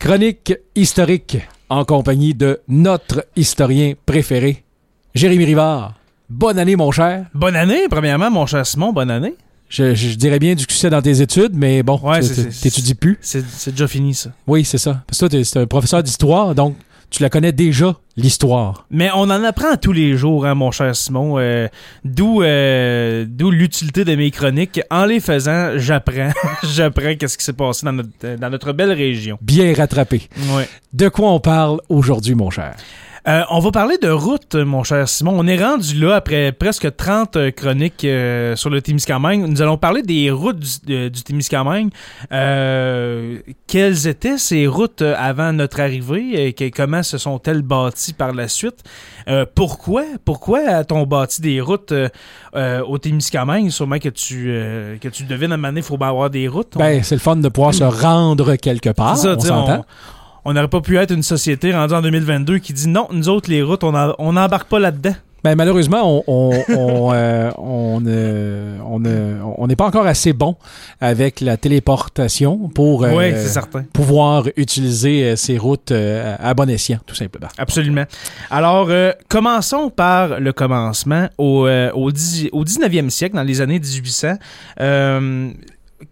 Chronique historique en compagnie de notre historien préféré, Jérémy Rivard. Bonne année, mon cher. Bonne année, premièrement, mon cher Simon, bonne année. Je, je dirais bien du succès dans tes études, mais bon, Ouais, t'étudies plus. C'est déjà fini, ça. Oui, c'est ça. Parce que toi, t'es- c'est un professeur d'histoire, donc tu la connais déjà, l'histoire? Mais on en apprend tous les jours, hein, mon cher Simon. euh, D'où euh, d'où l'utilité de mes chroniques. En les faisant, j'apprends. j'apprends qu'est-ce qui s'est passé dans notre, dans notre belle région. Bien rattrapé. Ouais. De quoi on parle aujourd'hui, mon cher? Euh, on va parler de route, mon cher Simon. On est rendu là après presque 30 euh, chroniques euh, sur le Témiscamingue. Nous allons parler des routes du, euh, du Témiscamingue. Euh, quelles étaient ces routes avant notre arrivée? Et que- comment se sont-elles bâties par la suite? Euh, pourquoi? Pourquoi a-t-on bâti des routes au Témiscamingue? Sûrement que tu, euh, que tu devines à un moment donné, il faut bien avoir des routes. On- Ben, c'est le fun de pouvoir se rendre quelque part. ça, on. On n'aurait pas pu être une société rendue en 2022 qui dit non, nous autres, les routes, on n'embarque pas là-dedans. Ben, malheureusement, on on on, euh, on, euh, on, euh, on n'est pas encore assez bon avec la téléportation pour oui, pouvoir utiliser ces routes à bon escient, tout simplement. Absolument. Alors, commençons par le commencement. Au, au, au 19e siècle, dans les années 1800, euh,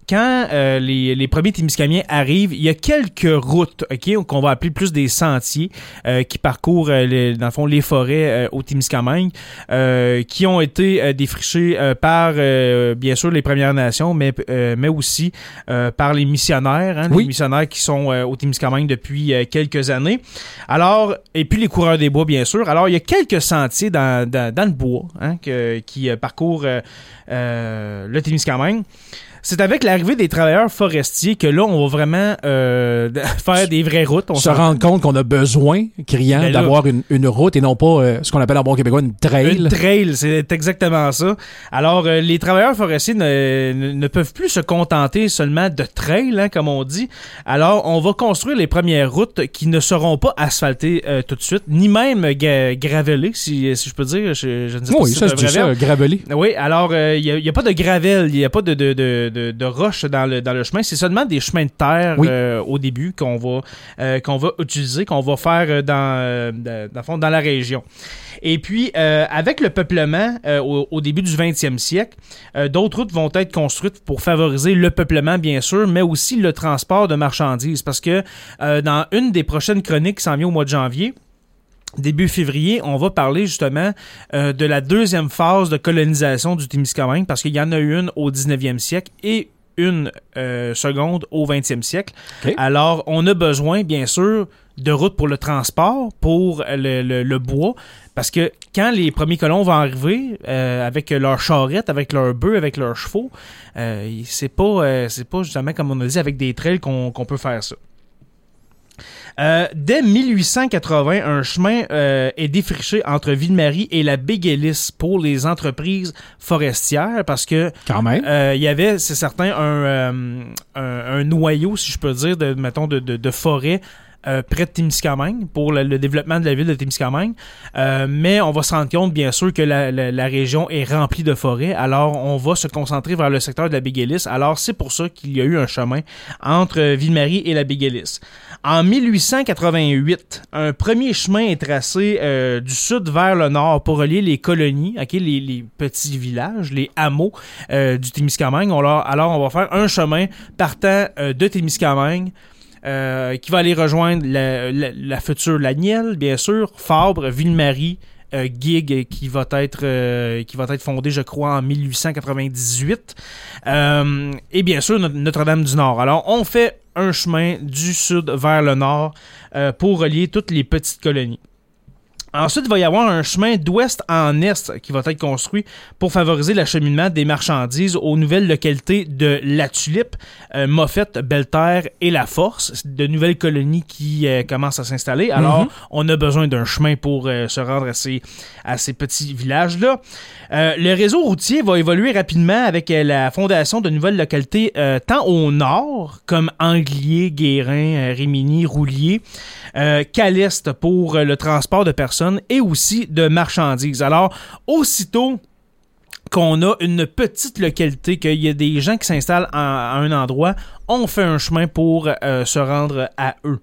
quand euh, les, les premiers Témiscamiens arrivent, il y a quelques routes, ok, qu'on va appeler plus des sentiers, euh, qui parcourent, euh, les- dans le fond, les forêts euh, au Témiscamingue, euh, qui ont été euh, défrichés euh, par, euh, bien sûr, les Premières Nations, mais, euh, mais aussi euh, par les missionnaires, hein, Oui. les missionnaires qui sont euh, au Témiscamingue depuis euh, quelques années. Alors, et puis les coureurs des bois, bien sûr. Alors, il y a quelques sentiers dans, dans, dans le bois hein, que- qui parcourent euh, euh, le Témiscamingue. C'est avec l'arrivée des travailleurs forestiers que là, on va vraiment euh, faire des vraies routes. On se rendre compte qu'on a besoin, criant, Ben d'avoir une, une route et non pas euh, ce qu'on appelle en bon québécois une trail. Une trail, c'est exactement ça. Alors, euh, les travailleurs forestiers ne, ne- peuvent plus se contenter seulement de trail, hein, comme on dit. Alors, on va construire les premières routes qui ne seront pas asphaltées euh, tout de suite, ni même ga- gravelées, si, si je peux dire. Je, je ne sais pas oui, si ça se dit ça, gravelé. Oui, alors il n'y a, pas de gravel, il n'y a pas de, de, de, de, de roche dans le, dans le chemin. C'est seulement des chemins de terre Oui. euh, au début qu'on va, euh, qu'on va utiliser, qu'on va faire euh, dans, dans, dans le fond, dans la région. Et puis, avec le peuplement au, au début du 20e siècle, d'autres routes vont être construites pour favoriser le peuplement, bien sûr, mais aussi le transport de marchandises. Parce que dans une des prochaines chroniques qui s'en vient au mois de janvier, début février, on va parler justement euh, de la deuxième phase de colonisation du Témiscamingue parce qu'il y en a une au 19e siècle et une euh, seconde au 20e siècle. Alors, on a besoin, bien sûr, de routes pour le transport, pour le, le- le bois, parce que quand les premiers colons vont arriver euh, avec leurs charrettes, avec leurs bœufs, avec leurs chevaux, c'est pas, c'est pas justement comme on a dit avec des trails qu'on qu'on peut faire ça. Euh, dès 1880, un chemin euh, est défriché entre Ville-Marie et la Béguélis pour les entreprises forestières parce que Quand même. euh, il y avait, c'est certain, un, euh, un, un noyau, si je peux dire, de, mettons, de, de, de forêt euh, près de Témiscamingue pour le, développement de la ville de Témiscamingue. Euh, mais on va se rendre compte, bien sûr, que la, la, région est remplie de forêts. Alors, on va se concentrer vers le secteur de la Béguélis. Alors, c'est pour ça qu'il y a eu un chemin entre Ville-Marie et la Béguélis. En 1888, un premier chemin est tracé euh, du sud vers le nord pour relier les colonies, les, les petits villages, les hameaux du Témiscamingue. On alors, on va faire un chemin partant de Témiscamingue euh, qui va aller rejoindre la, future Lanielle, bien sûr, Fabre, Ville-Marie, euh, qui va être euh, qui va être fondé, je crois, en 1898, Euh, et bien sûr Notre- Notre-Dame du Nord. Alors, on fait un chemin du sud vers le nord pour relier toutes les petites colonies. Ensuite, il va y avoir un chemin d'ouest en est qui va être construit pour favoriser l'acheminement des marchandises aux nouvelles localités de La Tulipe, euh, Moffett, Belterre et La Force, C'est de nouvelles colonies qui euh, commencent à s'installer. Alors, Mhm. on a besoin d'un chemin pour euh, se rendre à ces, à ces petits villages-là. Euh, le réseau routier va évoluer rapidement avec la fondation de nouvelles localités tant au nord, comme Anglier, Guérin, Rimini, Roulier, qu'à l'est pour le transport de personnes et aussi de marchandises. Alors, aussitôt qu'on a une petite localité, qu'il y a des gens qui s'installent en- à un endroit, on fait un chemin pour euh, se rendre à eux.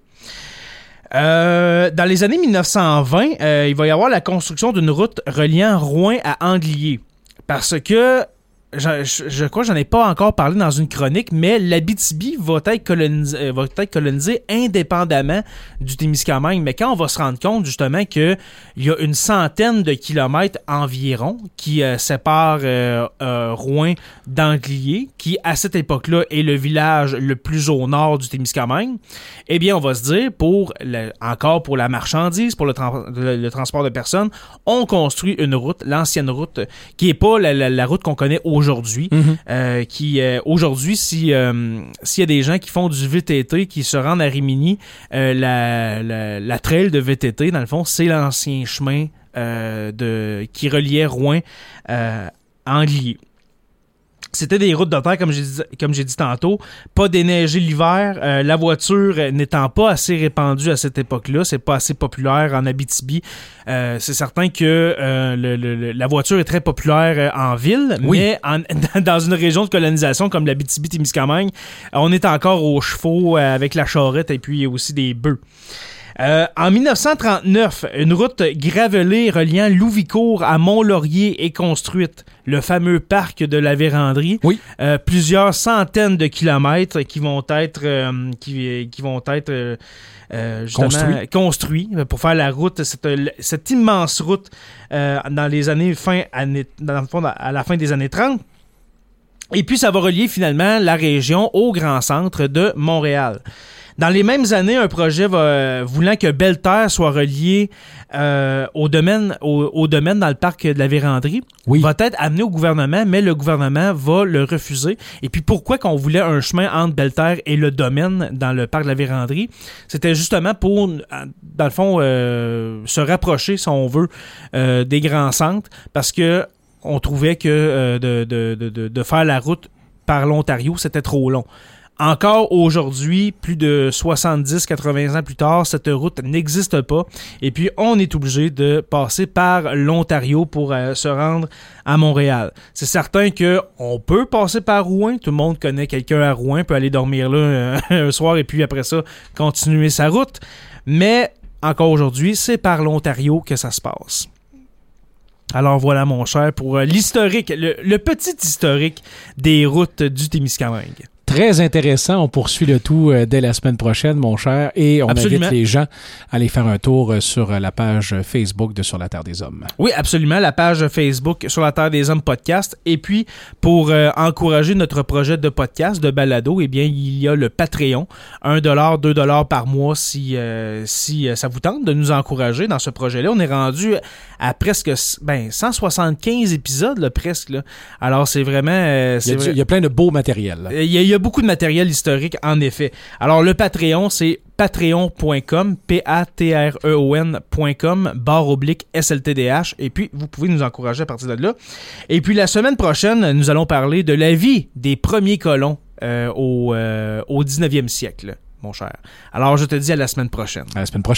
Euh, dans les années 1920, euh, il va y avoir la construction d'une route reliant Rouen à Anglier. Parce que je, crois que j'en ai pas encore parlé dans une chronique, mais l'Abitibi va être colonisé, euh, va être colonisé indépendamment du Témiscamingue. Mais quand on va se rendre compte justement que il y a une centaine de kilomètres environ qui euh, séparent euh, euh, Rouen d'Anglier, qui à cette époque-là est le village le plus au nord du Témiscamingue, eh bien on va se dire pour le- encore pour la marchandise, pour le, le- transport de personnes, on construit une route, l'ancienne route, qui est pas la route qu'on connaît aujourd'hui. Mhm. Euh, qui euh, aujourd'hui, si euh, s'il y a des gens qui font du VTT, qui se rendent à Rimini, la, la, la trail de VTT, dans le fond, c'est l'ancien chemin de qui reliait Rouen à Anglier. C'était des routes de terre, comme j'ai dit, comme j'ai dit tantôt, pas déneigé l'hiver, euh, la voiture n'étant pas assez répandue à cette époque-là, c'est pas assez populaire en Abitibi. Euh, c'est certain que euh, le- le- le- la voiture est très populaire euh, en ville, Oui. mais en- dans une région de colonisation comme l'Abitibi-Témiscamingue, on est encore aux chevaux euh, avec la charrette et puis aussi des bœufs. Euh, en 1939, une route gravelée reliant Louvicourt à Mont-Laurier est construite. Le fameux parc de la Vérandrie. Oui. Euh, plusieurs centaines de kilomètres qui vont être euh, qui, qui vont être justement Construits. pour faire la route cette, cette immense route dans les années fin années, dans le fond, à la fin des années 30. Et puis ça va relier finalement la région au grand centre de Montréal. Dans les mêmes années, un projet va, voulant que Belle-Terre soit relié euh, au, domaine, au, au domaine dans le parc de la Vérandrie Oui. va être amené au gouvernement, mais le gouvernement va le refuser. Et puis pourquoi qu'on voulait un chemin entre Belle-Terre et le domaine dans le parc de la Vérandrie? C'était justement pour, euh, dans le fond, euh, se rapprocher, si on veut, euh, des grands centres, parce que on trouvait que euh, de, de, de, de- de faire la route par l'Ontario, c'était trop long. Encore aujourd'hui, plus de 70-80 ans plus tard, cette route n'existe pas. Et puis, on est obligé de passer par l'Ontario pour euh, se rendre à Montréal. C'est certain que on peut passer par Rouen. Tout le monde connaît quelqu'un à Rouen, peut aller dormir là euh, un soir et puis après ça, continuer sa route. Mais encore aujourd'hui, c'est par l'Ontario que ça se passe. Alors voilà, mon cher, pour euh, l'historique, le, le petit historique des routes du Témiscamingue. Très intéressant. On poursuit le tout euh, dès la semaine prochaine, mon cher. Et on Absolument. invite les gens à aller faire un tour euh, sur euh, la page Facebook de Sur la Terre des Hommes. Oui, absolument. La page Facebook sur la Terre des Hommes podcast. Et puis, pour euh, encourager notre projet de podcast, de balado, eh bien, il y a le Patreon. 1 dollar, 2 dollars par mois si, euh, si ça vous tente de nous encourager dans ce projet-là. On est rendu à presque ben, 175 épisodes, là, presque. Là. Alors, c'est vraiment... euh, Il y, a, du- vrai- il y a plein de beaux matériels. il y, a, il y a beaucoup de matériel historique, en effet. Alors, le Patreon, c'est patreon.com, P-A-T-R-E-O-N.com, barre oblique SLTDH. Et puis, vous pouvez nous encourager à partir de là. Et puis, la semaine prochaine, nous allons parler de la vie des premiers colons euh, au, euh, au 19e siècle, mon cher. Alors, je te dis à la semaine prochaine. À la semaine prochaine.